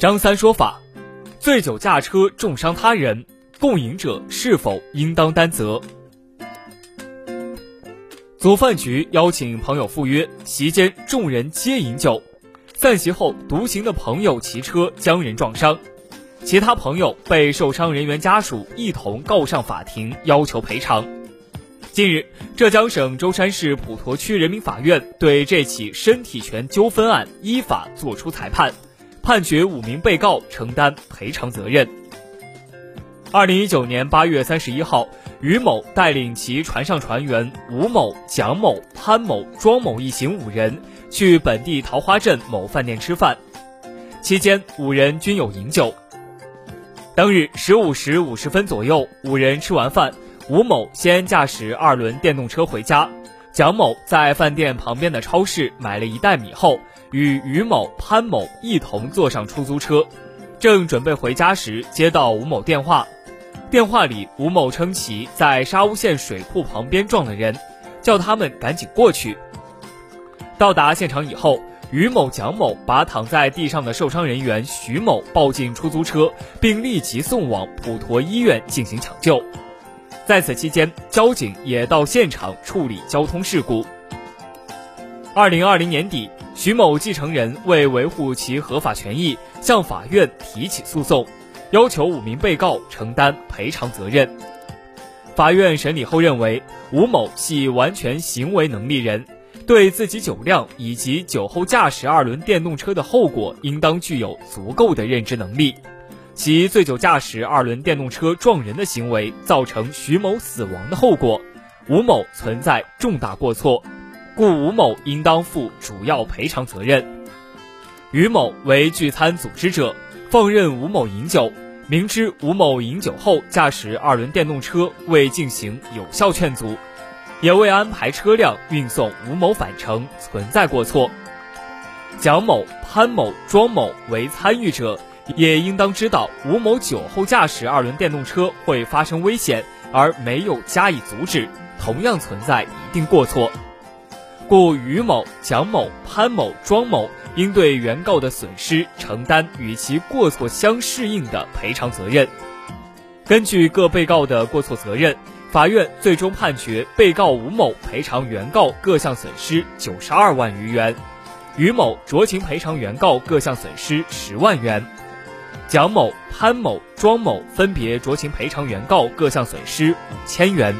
张三说法：醉酒驾车重伤他人，共饮者是否应当担责？组饭局邀请朋友赴约，席间众人皆饮酒，散席后独行的朋友骑车将人撞伤，其他朋友被受伤人员家属一同告上法庭，要求赔偿。近日，浙江省舟山市普陀区人民法院对这起身体权纠纷案依法作出裁判，判决五名被告承担赔偿责任。二零一九年八月三十一号。于某带领其船上船员吴某、蒋某、潘某、庄某一行五人去本地桃花镇某饭店吃饭，期间五人均有饮酒。当日十五时五十分左右，五人吃完饭，吴某先驾驶二轮电动车回家，蒋某在饭店旁边的超市买了一袋米后，与于某、潘某一同坐上出租车，正准备回家时，接到吴某电话。电话里，吴某称其在沙乌县水库旁边撞了人，叫他们赶紧过去。到达现场以后，于某、蒋某把躺在地上的受伤人员徐某抱进出租车，并立即送往普陀医院进行抢救。在此期间，交警也到现场处理交通事故。二零二零年底，徐某继承人为维护其合法权益，向法院提起诉讼。要求五名被告承担赔偿责任。法院审理后认为，吴某系完全行为能力人，对自己酒量以及酒后驾驶二轮电动车的后果，应当具有足够的认知能力。其醉酒驾驶二轮电动车撞人的行为，造成徐某死亡的后果，吴某存在重大过错，故吴某应当负主要赔偿责任。于某为聚餐组织者。放任吴某饮酒，明知吴某饮酒后驾驶二轮电动车未进行有效劝阻，也未安排车辆运送吴某返程，存在过错。蒋某、潘某、庄某为参与者，也应当知道吴某酒后驾驶二轮电动车会发生危险，而没有加以阻止，同样存在一定过错。故于某、蒋某、潘某、庄某。应对原告的损失承担与其过错相适应的赔偿责任。根据各被告的过错责任，法院最终判决被告吴某赔偿原告各项损失九十二万余元，于某酌情赔偿原告各项损失十万元，蒋某、潘某、庄某分别酌情赔偿原告各项损失五千元。